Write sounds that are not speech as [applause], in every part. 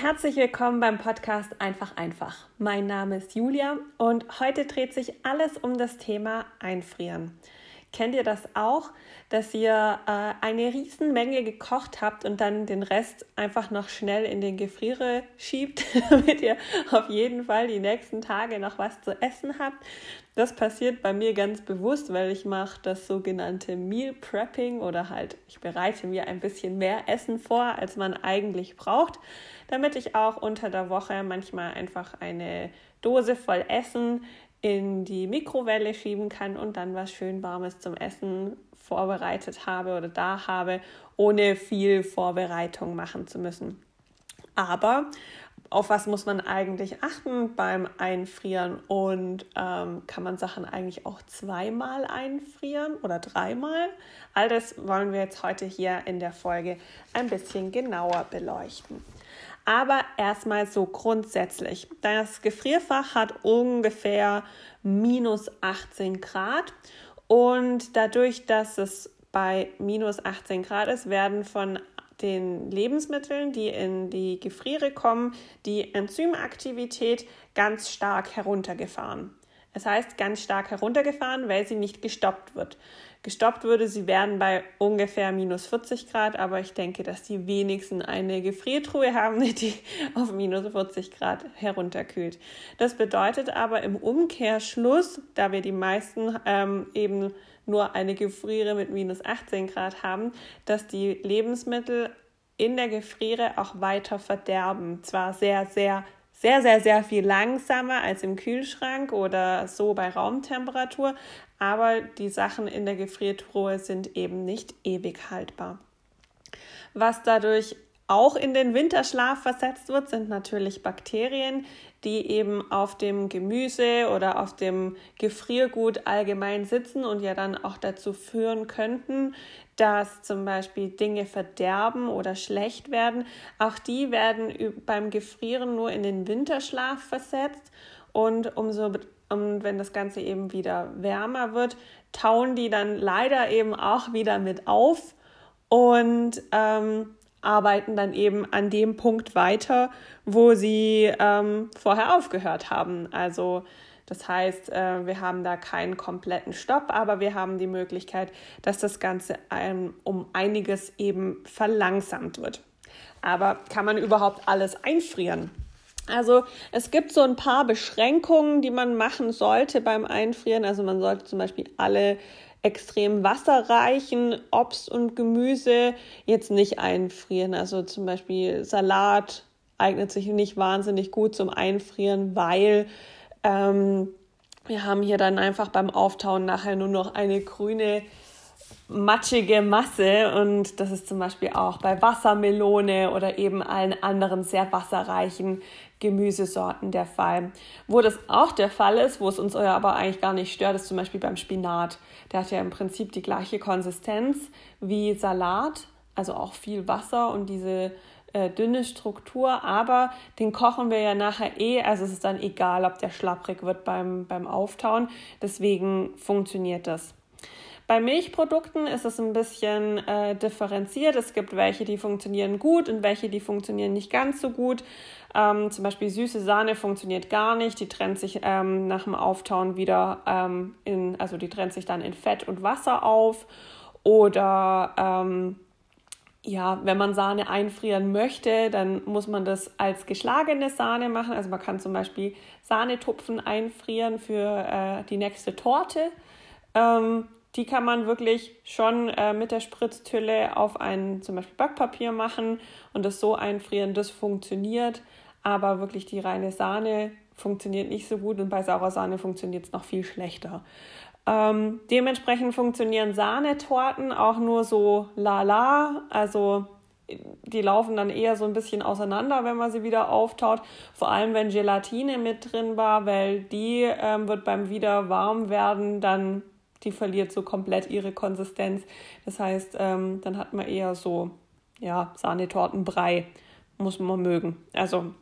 Herzlich willkommen beim Podcast Einfach einfach. Mein Name ist Julia und heute dreht sich alles um das Thema Einfrieren. Kennt ihr das auch, dass ihr äh, eine Riesenmenge gekocht habt und dann den Rest einfach noch schnell in den Gefriere schiebt, [laughs] damit ihr auf jeden Fall die nächsten Tage noch was zu essen habt? Das passiert bei mir ganz bewusst, weil ich mache das sogenannte Meal Prepping oder halt ich bereite mir ein bisschen mehr Essen vor, als man eigentlich braucht, damit ich auch unter der Woche manchmal einfach eine Dose voll Essen in die Mikrowelle schieben kann und dann was schön warmes zum Essen vorbereitet habe oder da habe, ohne viel Vorbereitung machen zu müssen. Aber auf was muss man eigentlich achten beim Einfrieren und ähm, kann man Sachen eigentlich auch zweimal einfrieren oder dreimal? All das wollen wir jetzt heute hier in der Folge ein bisschen genauer beleuchten. Aber erstmal so grundsätzlich. Das Gefrierfach hat ungefähr minus 18 Grad und dadurch, dass es bei minus 18 Grad ist, werden von den Lebensmitteln, die in die Gefriere kommen, die Enzymaktivität ganz stark heruntergefahren. Das heißt, ganz stark heruntergefahren, weil sie nicht gestoppt wird gestoppt würde. Sie werden bei ungefähr minus 40 Grad, aber ich denke, dass die wenigsten eine Gefriertruhe haben, [laughs] die auf minus 40 Grad herunterkühlt. Das bedeutet aber im Umkehrschluss, da wir die meisten ähm, eben nur eine Gefriere mit minus 18 Grad haben, dass die Lebensmittel in der Gefriere auch weiter verderben. Zwar sehr, sehr sehr, sehr, sehr viel langsamer als im Kühlschrank oder so bei Raumtemperatur, aber die Sachen in der Gefriertruhe sind eben nicht ewig haltbar. Was dadurch auch in den Winterschlaf versetzt wird, sind natürlich Bakterien, die eben auf dem Gemüse oder auf dem Gefriergut allgemein sitzen und ja dann auch dazu führen könnten, dass zum Beispiel Dinge verderben oder schlecht werden. Auch die werden beim Gefrieren nur in den Winterschlaf versetzt und umso und wenn das Ganze eben wieder wärmer wird, tauen die dann leider eben auch wieder mit auf und ähm, arbeiten dann eben an dem Punkt weiter, wo sie ähm, vorher aufgehört haben. Also das heißt, äh, wir haben da keinen kompletten Stopp, aber wir haben die Möglichkeit, dass das Ganze um einiges eben verlangsamt wird. Aber kann man überhaupt alles einfrieren? Also es gibt so ein paar Beschränkungen, die man machen sollte beim Einfrieren. Also man sollte zum Beispiel alle extrem wasserreichen Obst und Gemüse jetzt nicht einfrieren. Also zum Beispiel Salat eignet sich nicht wahnsinnig gut zum Einfrieren, weil ähm, wir haben hier dann einfach beim Auftauen nachher nur noch eine grüne matschige Masse und das ist zum Beispiel auch bei Wassermelone oder eben allen anderen sehr wasserreichen Gemüsesorten der Fall. Wo das auch der Fall ist, wo es uns aber eigentlich gar nicht stört, ist zum Beispiel beim Spinat. Der hat ja im Prinzip die gleiche Konsistenz wie Salat, also auch viel Wasser und diese äh, dünne Struktur, aber den kochen wir ja nachher eh, also es ist dann egal, ob der schlapprig wird beim, beim Auftauen. Deswegen funktioniert das. Bei Milchprodukten ist es ein bisschen äh, differenziert. Es gibt welche, die funktionieren gut und welche, die funktionieren nicht ganz so gut. Ähm, zum Beispiel süße Sahne funktioniert gar nicht. Die trennt sich ähm, nach dem Auftauen wieder ähm, in, also die trennt sich dann in Fett und Wasser auf. Oder ähm, ja, wenn man Sahne einfrieren möchte, dann muss man das als geschlagene Sahne machen. Also man kann zum Beispiel Sahnetupfen einfrieren für äh, die nächste Torte. Ähm, die kann man wirklich schon äh, mit der Spritztülle auf ein zum Beispiel Backpapier machen und das so einfrieren. Das funktioniert, aber wirklich die reine Sahne funktioniert nicht so gut und bei saurer Sahne funktioniert es noch viel schlechter. Ähm, dementsprechend funktionieren Sahnetorten auch nur so lala, also die laufen dann eher so ein bisschen auseinander, wenn man sie wieder auftaut. Vor allem, wenn Gelatine mit drin war, weil die ähm, wird beim wieder warm werden dann die verliert so komplett ihre Konsistenz. Das heißt, ähm, dann hat man eher so, ja, Sahnetortenbrei. Muss man mögen. Also,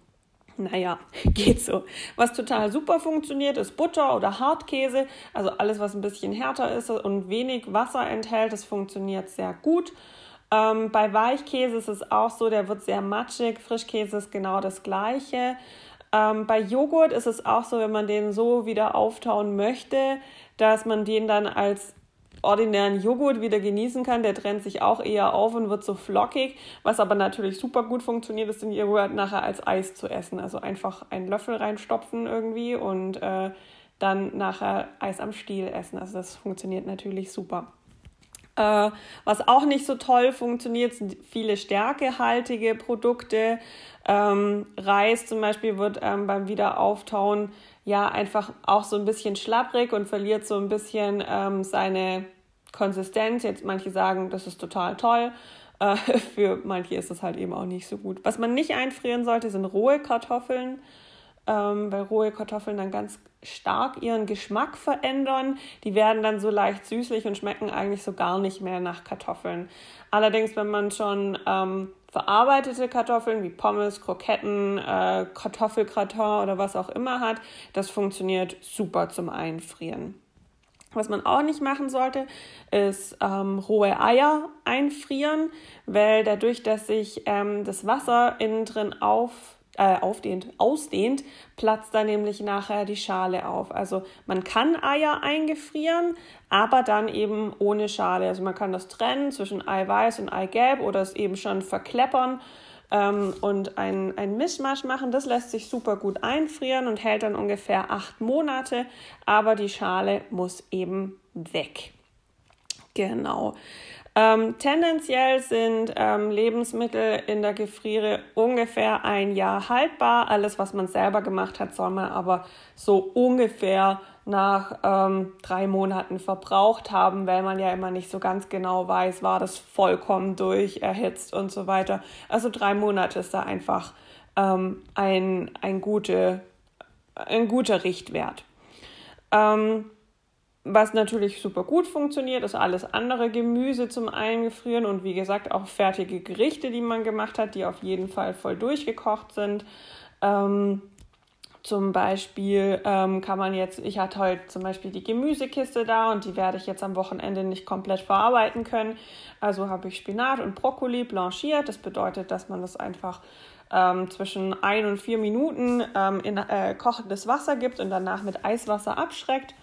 naja, [laughs] geht so. Was total super funktioniert, ist Butter oder Hartkäse. Also alles, was ein bisschen härter ist und wenig Wasser enthält, das funktioniert sehr gut. Ähm, bei Weichkäse ist es auch so, der wird sehr matschig. Frischkäse ist genau das gleiche. Ähm, bei Joghurt ist es auch so, wenn man den so wieder auftauen möchte, dass man den dann als ordinären Joghurt wieder genießen kann. Der trennt sich auch eher auf und wird so flockig. Was aber natürlich super gut funktioniert, ist den Joghurt nachher als Eis zu essen. Also einfach einen Löffel reinstopfen irgendwie und äh, dann nachher Eis am Stiel essen. Also das funktioniert natürlich super. Äh, was auch nicht so toll funktioniert, sind viele stärkehaltige Produkte. Ähm, Reis zum Beispiel wird ähm, beim Wiederauftauen ja einfach auch so ein bisschen schlapprig und verliert so ein bisschen ähm, seine Konsistenz. Jetzt manche sagen, das ist total toll. [laughs] Äh, für manche ist es halt eben auch nicht so gut. Was man nicht einfrieren sollte, sind rohe Kartoffeln, ähm, weil rohe Kartoffeln dann ganz stark ihren Geschmack verändern. Die werden dann so leicht süßlich und schmecken eigentlich so gar nicht mehr nach Kartoffeln. Allerdings, wenn man schon ähm, verarbeitete Kartoffeln wie Pommes, Kroketten, äh, Kartoffelgratin oder was auch immer hat, das funktioniert super zum Einfrieren. Was man auch nicht machen sollte, ist ähm, rohe Eier einfrieren, weil dadurch, dass sich ähm, das Wasser innen drin auf, äh, aufdehnt, ausdehnt, platzt da nämlich nachher die Schale auf. Also man kann Eier eingefrieren, aber dann eben ohne Schale. Also man kann das trennen zwischen Eiweiß und Eigelb oder es eben schon verkleppern ähm, und ein, ein Mischmasch machen. Das lässt sich super gut einfrieren und hält dann ungefähr acht Monate, aber die Schale muss eben weg. Genau. Ähm, tendenziell sind ähm, Lebensmittel in der Gefriere ungefähr ein Jahr haltbar. Alles, was man selber gemacht hat, soll man aber so ungefähr nach ähm, drei Monaten verbraucht haben, weil man ja immer nicht so ganz genau weiß, war das vollkommen durch, erhitzt und so weiter. Also drei Monate ist da einfach ähm, ein, ein, gute, ein guter Richtwert. Ähm, was natürlich super gut funktioniert, ist alles andere Gemüse zum Eingefrieren und wie gesagt auch fertige Gerichte, die man gemacht hat, die auf jeden Fall voll durchgekocht sind. Ähm, zum Beispiel ähm, kann man jetzt, ich hatte heute zum Beispiel die Gemüsekiste da und die werde ich jetzt am Wochenende nicht komplett verarbeiten können. Also habe ich Spinat und Brokkoli blanchiert. Das bedeutet, dass man das einfach ähm, zwischen ein und vier Minuten ähm, in äh, kochendes Wasser gibt und danach mit Eiswasser abschreckt.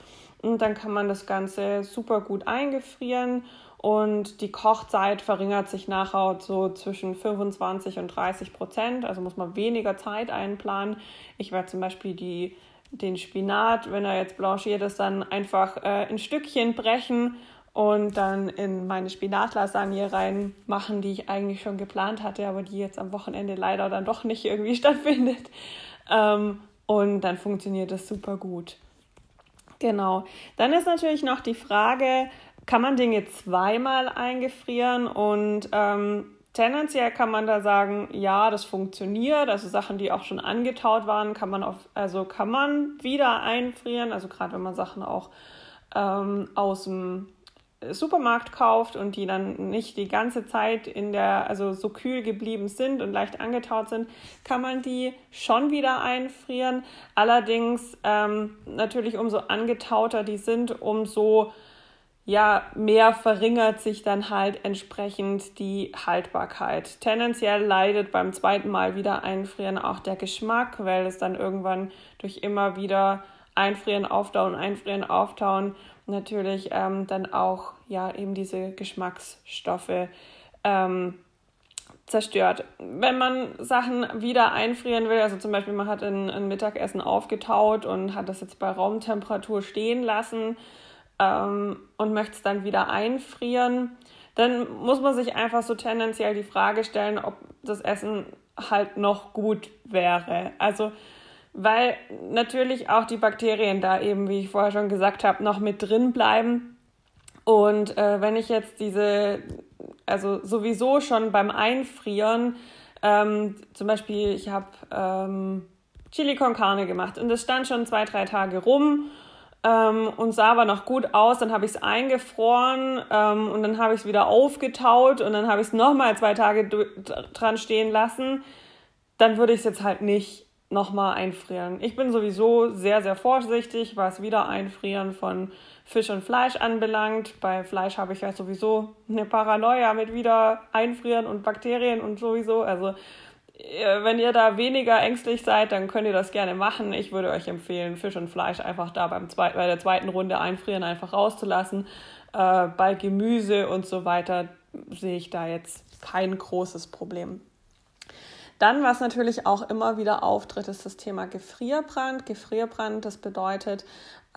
Und dann kann man das Ganze super gut eingefrieren und die Kochzeit verringert sich nachher so zwischen 25 und 30 Prozent. Also muss man weniger Zeit einplanen. Ich werde zum Beispiel die, den Spinat, wenn er jetzt blanchiert ist, dann einfach äh, in Stückchen brechen und dann in meine Spinatlasagne reinmachen, die ich eigentlich schon geplant hatte, aber die jetzt am Wochenende leider dann doch nicht irgendwie [laughs] stattfindet. Ähm, und dann funktioniert das super gut. Genau. Dann ist natürlich noch die Frage, kann man Dinge zweimal eingefrieren und ähm, tendenziell kann man da sagen, ja, das funktioniert. Also Sachen, die auch schon angetaut waren, kann man auf, also kann man wieder einfrieren. Also gerade wenn man Sachen auch ähm, aus dem Supermarkt kauft und die dann nicht die ganze Zeit in der, also so kühl geblieben sind und leicht angetaut sind, kann man die schon wieder einfrieren. Allerdings ähm, natürlich umso angetauter die sind, umso ja, mehr verringert sich dann halt entsprechend die Haltbarkeit. Tendenziell leidet beim zweiten Mal wieder einfrieren auch der Geschmack, weil es dann irgendwann durch immer wieder einfrieren, auftauen, einfrieren, auftauen natürlich ähm, dann auch ja eben diese Geschmacksstoffe ähm, zerstört. Wenn man Sachen wieder einfrieren will, also zum Beispiel man hat ein, ein Mittagessen aufgetaut und hat das jetzt bei Raumtemperatur stehen lassen, ähm, und möchte es dann wieder einfrieren, dann muss man sich einfach so tendenziell die Frage stellen, ob das Essen halt noch gut wäre. Also weil natürlich auch die Bakterien da eben, wie ich vorher schon gesagt habe, noch mit drin bleiben. Und äh, wenn ich jetzt diese, also sowieso schon beim Einfrieren, ähm, zum Beispiel, ich habe ähm, Chili con Carne gemacht und es stand schon zwei, drei Tage rum ähm, und sah aber noch gut aus. Dann habe ich es eingefroren ähm, und dann habe ich es wieder aufgetaut und dann habe ich es nochmal zwei Tage dran stehen lassen. Dann würde ich es jetzt halt nicht nochmal einfrieren. Ich bin sowieso sehr, sehr vorsichtig, was wieder Einfrieren von Fisch und Fleisch anbelangt. Bei Fleisch habe ich ja sowieso eine Paranoia mit wieder Einfrieren und Bakterien und sowieso. Also äh, wenn ihr da weniger ängstlich seid, dann könnt ihr das gerne machen. Ich würde euch empfehlen, Fisch und Fleisch einfach da beim zweit, bei der zweiten Runde einfrieren einfach rauszulassen. Äh, bei Gemüse und so weiter sehe ich da jetzt kein großes Problem. Dann, was natürlich auch immer wieder auftritt, ist das Thema Gefrierbrand. Gefrierbrand, das bedeutet,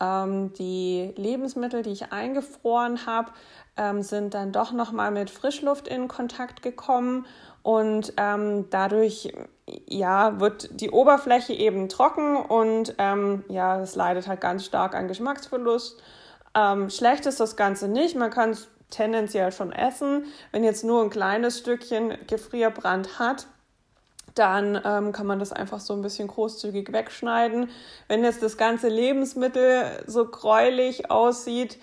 ähm, die Lebensmittel, die ich eingefroren habe, ähm, sind dann doch nochmal mit Frischluft in Kontakt gekommen und ähm, dadurch ja, wird die Oberfläche eben trocken und ja, es leidet halt ganz stark an Geschmacksverlust. Schlecht ist das Ganze nicht, man kann es tendenziell schon essen. Wenn jetzt nur ein kleines Stückchen Gefrierbrand hat, dann ähm, kann man das einfach so ein bisschen großzügig wegschneiden. Wenn jetzt das ganze Lebensmittel so gräulich aussieht,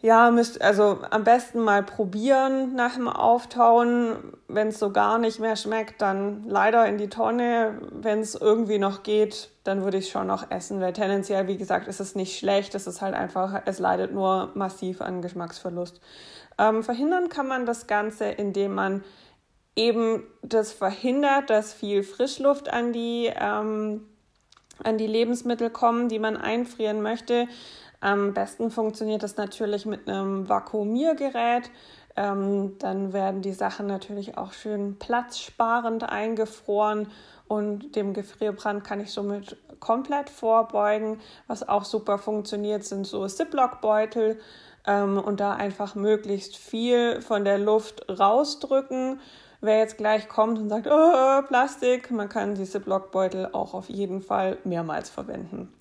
ja, müsst also am besten mal probieren nach dem Auftauen. Wenn es so gar nicht mehr schmeckt, dann leider in die Tonne. Wenn es irgendwie noch geht, dann würde ich schon noch essen, weil tendenziell, wie gesagt, ist es nicht schlecht. Es ist halt einfach, es leidet nur massiv an Geschmacksverlust. Ähm, verhindern kann man das Ganze, indem man eben das verhindert, dass viel Frischluft an die, ähm, an die Lebensmittel kommen, die man einfrieren möchte. Am besten funktioniert das natürlich mit einem Vakuumiergerät. Ähm, dann werden die Sachen natürlich auch schön platzsparend eingefroren und dem Gefrierbrand kann ich somit komplett vorbeugen. Was auch super funktioniert, sind so Ziploc-Beutel ähm, und da einfach möglichst viel von der Luft rausdrücken Wer jetzt gleich kommt und sagt, oh, Plastik, man kann diese Blockbeutel auch auf jeden Fall mehrmals verwenden.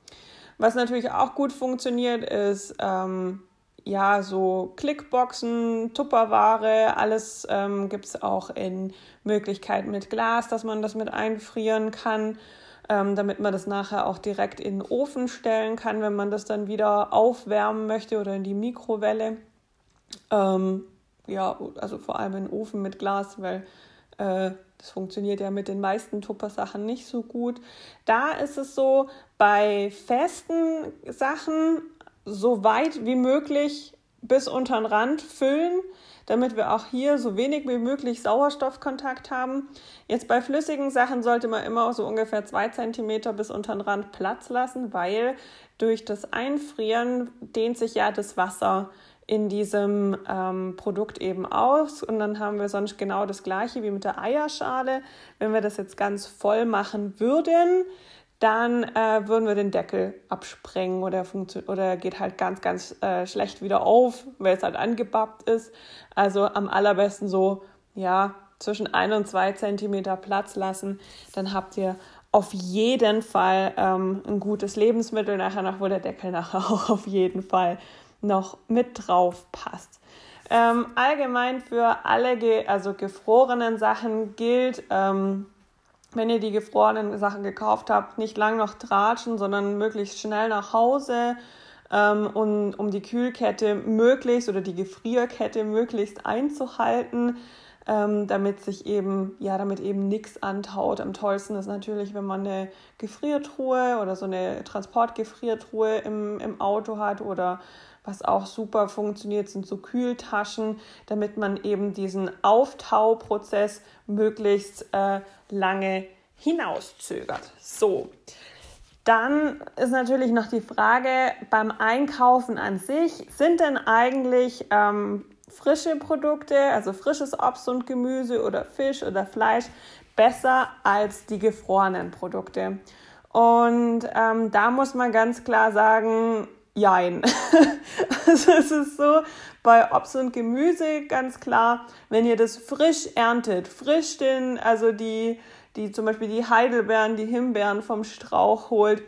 Was natürlich auch gut funktioniert, ist ähm, ja so Klickboxen, Tupperware, alles ähm, gibt es auch in Möglichkeiten mit Glas, dass man das mit einfrieren kann, ähm, damit man das nachher auch direkt in den Ofen stellen kann, wenn man das dann wieder aufwärmen möchte oder in die Mikrowelle. Ähm, ja, also vor allem in Ofen mit Glas, weil äh, das funktioniert ja mit den meisten Tupper-Sachen nicht so gut. Da ist es so, bei festen Sachen so weit wie möglich bis unter den Rand füllen, damit wir auch hier so wenig wie möglich Sauerstoffkontakt haben. Jetzt bei flüssigen Sachen sollte man immer so ungefähr zwei Zentimeter bis unter den Rand Platz lassen, weil durch das Einfrieren dehnt sich ja das Wasser in diesem ähm, Produkt eben aus. Und dann haben wir sonst genau das gleiche wie mit der Eierschale. Wenn wir das jetzt ganz voll machen würden, dann äh, würden wir den Deckel absprengen oder, oder geht halt ganz, ganz äh, schlecht wieder auf, weil es halt angebappt ist. Also am allerbesten so, ja, zwischen ein und zwei Zentimeter Platz lassen. Dann habt ihr auf jeden Fall ähm, ein gutes Lebensmittel nachher noch, wo der Deckel nachher [laughs] auch auf jeden Fall noch mit drauf passt. Ähm, allgemein für alle ge also gefrorenen Sachen gilt, ähm, wenn ihr die gefrorenen Sachen gekauft habt, nicht lang noch tratschen, sondern möglichst schnell nach Hause, ähm, und, um die Kühlkette möglichst oder die Gefrierkette möglichst einzuhalten, ähm, damit sich eben, ja, damit eben nichts antaut. Am tollsten ist natürlich, wenn man eine Gefriertruhe oder so eine Transportgefriertruhe im, im Auto hat oder was auch super funktioniert, sind so Kühltaschen, damit man eben diesen Auftauprozess möglichst äh, lange hinauszögert. So, dann ist natürlich noch die Frage beim Einkaufen an sich, sind denn eigentlich ähm, frische Produkte, also frisches Obst und Gemüse oder Fisch oder Fleisch, besser als die gefrorenen Produkte? Und ähm, da muss man ganz klar sagen, Jein. [laughs] also es ist so, bei Obst und Gemüse ganz klar, wenn ihr das frisch erntet, frisch den, also die, die zum Beispiel die Heidelbeeren, die Himbeeren vom Strauch holt,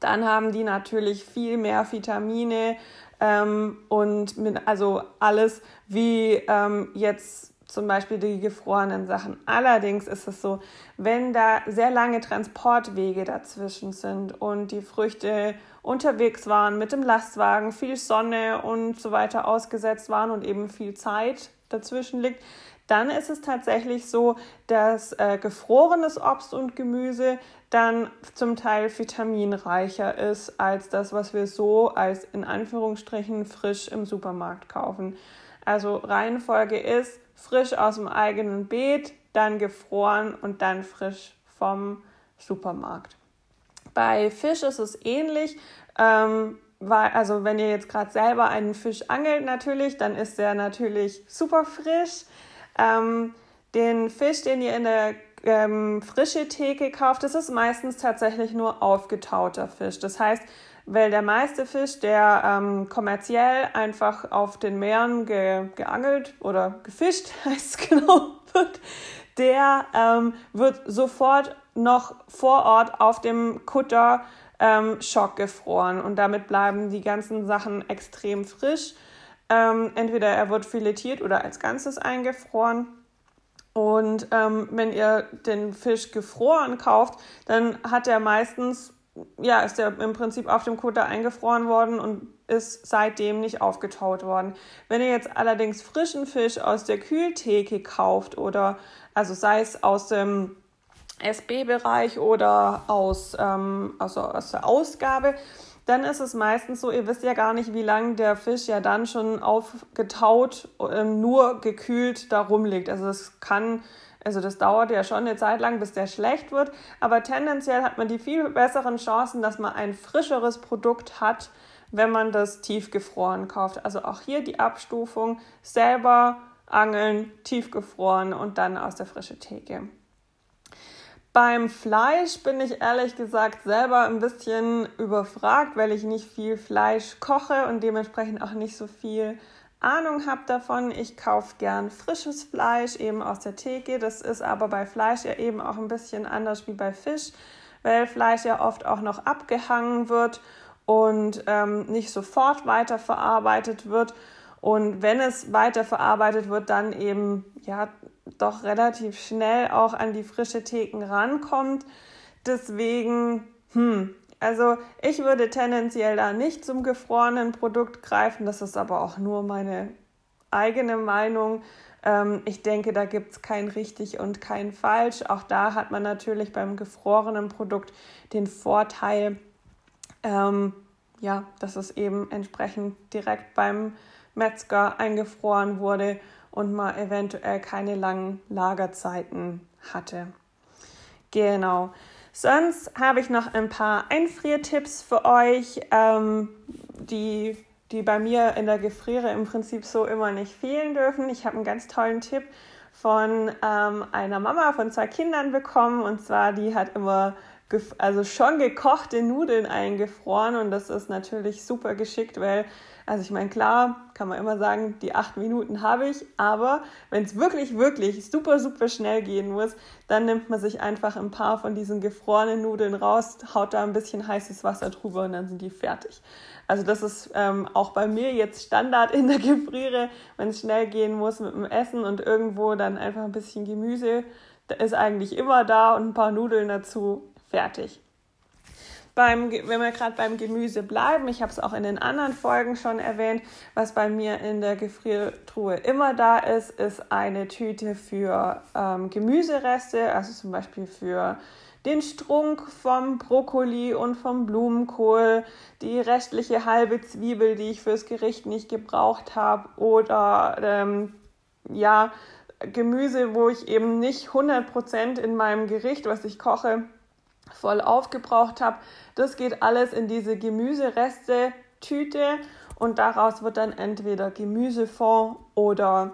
dann haben die natürlich viel mehr Vitamine ähm, und mit, also alles wie ähm, jetzt zum Beispiel die gefrorenen Sachen. Allerdings ist es so, wenn da sehr lange Transportwege dazwischen sind und die Früchte unterwegs waren mit dem Lastwagen, viel Sonne und so weiter ausgesetzt waren und eben viel Zeit dazwischen liegt, dann ist es tatsächlich so, dass äh, gefrorenes Obst und Gemüse dann zum Teil vitaminreicher ist als das, was wir so als in Anführungsstrichen frisch im Supermarkt kaufen. Also Reihenfolge ist frisch aus dem eigenen Beet, dann gefroren und dann frisch vom Supermarkt. Bei Fisch ist es ähnlich. Ähm, weil, also wenn ihr jetzt gerade selber einen Fisch angelt natürlich, dann ist der natürlich super frisch. Ähm, den Fisch, den ihr in der ähm, frische Theke kauft, das ist meistens tatsächlich nur aufgetauter Fisch. Das heißt, weil der meiste Fisch, der ähm, kommerziell einfach auf den Meeren ge geangelt oder gefischt, [laughs] heißt es genau, wird, der ähm, wird sofort noch vor Ort auf dem Kutter ähm, schockgefroren und damit bleiben die ganzen Sachen extrem frisch. Ähm, entweder er wird filetiert oder als Ganzes eingefroren. Und ähm, wenn ihr den Fisch gefroren kauft, dann hat er meistens ja, ist der im Prinzip auf dem Kutter eingefroren worden und ist seitdem nicht aufgetaut worden. Wenn ihr jetzt allerdings frischen Fisch aus der Kühltheke kauft oder also sei es aus dem SB-Bereich oder aus, ähm, also aus der Ausgabe, dann ist es meistens so, ihr wisst ja gar nicht, wie lange der Fisch ja dann schon aufgetaut, äh, nur gekühlt da rumliegt. Also es kann also das dauert ja schon eine Zeit lang, bis der schlecht wird, aber tendenziell hat man die viel besseren Chancen, dass man ein frischeres Produkt hat, wenn man das tiefgefroren kauft. Also auch hier die Abstufung selber angeln, tiefgefroren und dann aus der frischen Theke. Beim Fleisch bin ich ehrlich gesagt selber ein bisschen überfragt, weil ich nicht viel Fleisch koche und dementsprechend auch nicht so viel Ahnung habe davon. Ich kaufe gern frisches Fleisch eben aus der Theke. Das ist aber bei Fleisch ja eben auch ein bisschen anders wie bei Fisch, weil Fleisch ja oft auch noch abgehangen wird und ähm, nicht sofort weiterverarbeitet wird. Und wenn es weiterverarbeitet wird, dann eben ja doch relativ schnell auch an die frische Theken rankommt. Deswegen, hm, also ich würde tendenziell da nicht zum gefrorenen Produkt greifen. Das ist aber auch nur meine eigene Meinung. Ähm, ich denke, da gibt es kein richtig und kein falsch. Auch da hat man natürlich beim gefrorenen Produkt den Vorteil, ähm, ja, dass es eben entsprechend direkt beim Metzger eingefroren wurde und man eventuell keine langen Lagerzeiten hatte. Genau. Sonst habe ich noch ein paar Einfriertipps für euch, ähm, die, die bei mir in der Gefriere im Prinzip so immer nicht fehlen dürfen. Ich habe einen ganz tollen Tipp von ähm, einer Mama von zwei Kindern bekommen und zwar die hat immer also schon gekochte Nudeln eingefroren und das ist natürlich super geschickt, weil also ich meine, klar, kann man immer sagen, die acht Minuten habe ich, aber wenn es wirklich, wirklich super, super schnell gehen muss, dann nimmt man sich einfach ein paar von diesen gefrorenen Nudeln raus, haut da ein bisschen heißes Wasser drüber und dann sind die fertig. Also das ist ähm, auch bei mir jetzt Standard in der Gefriere, wenn es schnell gehen muss mit dem Essen und irgendwo dann einfach ein bisschen Gemüse, da ist eigentlich immer da und ein paar Nudeln dazu, fertig. Beim, wenn wir gerade beim Gemüse bleiben, ich habe es auch in den anderen Folgen schon erwähnt, was bei mir in der Gefriertruhe immer da ist, ist eine Tüte für ähm, Gemüsereste, also zum Beispiel für den Strunk vom Brokkoli und vom Blumenkohl, die restliche halbe Zwiebel, die ich fürs Gericht nicht gebraucht habe oder ähm, ja, Gemüse, wo ich eben nicht 100% in meinem Gericht, was ich koche, voll aufgebraucht habe. Das geht alles in diese Gemüsereste-Tüte und daraus wird dann entweder Gemüsefond oder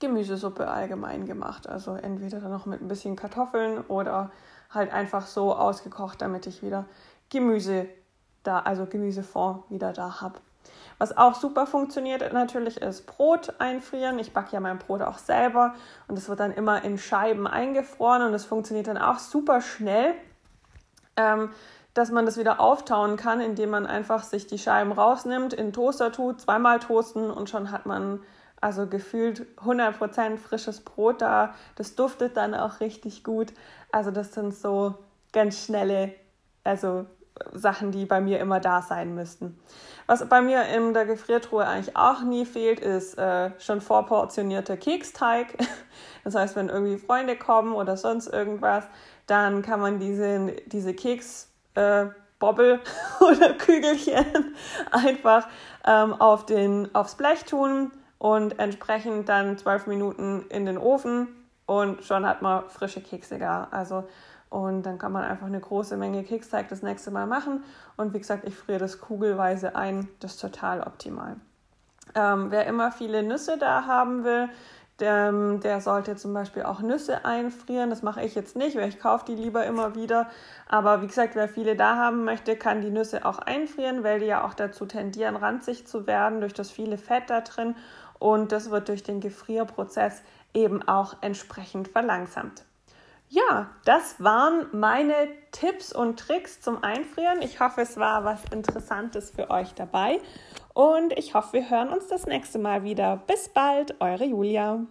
Gemüsesuppe allgemein gemacht. Also entweder dann noch mit ein bisschen Kartoffeln oder halt einfach so ausgekocht, damit ich wieder Gemüse da, also Gemüsefond wieder da habe. Was auch super funktioniert natürlich ist Brot einfrieren. Ich backe ja mein Brot auch selber und es wird dann immer in Scheiben eingefroren und es funktioniert dann auch super schnell ähm, dass man das wieder auftauen kann, indem man einfach sich die Scheiben rausnimmt, in Toaster tut, zweimal toasten und schon hat man Also gefühlt 100% frisches Brot da. Das duftet dann auch richtig gut. Also das sind so ganz schnelle, also Sachen, die bei mir immer da sein müssten. Was bei mir in der Gefriertruhe eigentlich auch nie fehlt, ist äh, schon vorportionierter Keksteig. [laughs] Das heißt, wenn irgendwie Freunde kommen oder sonst irgendwas, dann kann man diese, diese Keks äh, Bobbel [laughs] oder Kügelchen [laughs] einfach ähm, auf den, aufs Blech tun und entsprechend dann zwölf Minuten in den Ofen und schon hat man frische Kekse da. Also und dann kann man einfach eine große Menge Keksteig das nächste Mal machen. Und wie gesagt, ich friere das kugelweise ein. Das ist total optimal. Ähm, wer immer viele Nüsse da haben will, der, der, sollte zum Beispiel auch Nüsse einfrieren. Das mache ich jetzt nicht, weil ich kaufe die lieber immer wieder. Aber wie gesagt, wer viele da haben möchte, kann die Nüsse auch einfrieren, weil die ja auch dazu tendieren, ranzig zu werden durch das viele Fett da drin. Und das wird durch den Gefrierprozess eben auch entsprechend verlangsamt. Ja, das waren meine Tipps und Tricks zum Einfrieren. Ich hoffe, es war was Interessantes für euch dabei und ich hoffe, wir hören uns das nächste Mal wieder. Bis bald, eure Julia.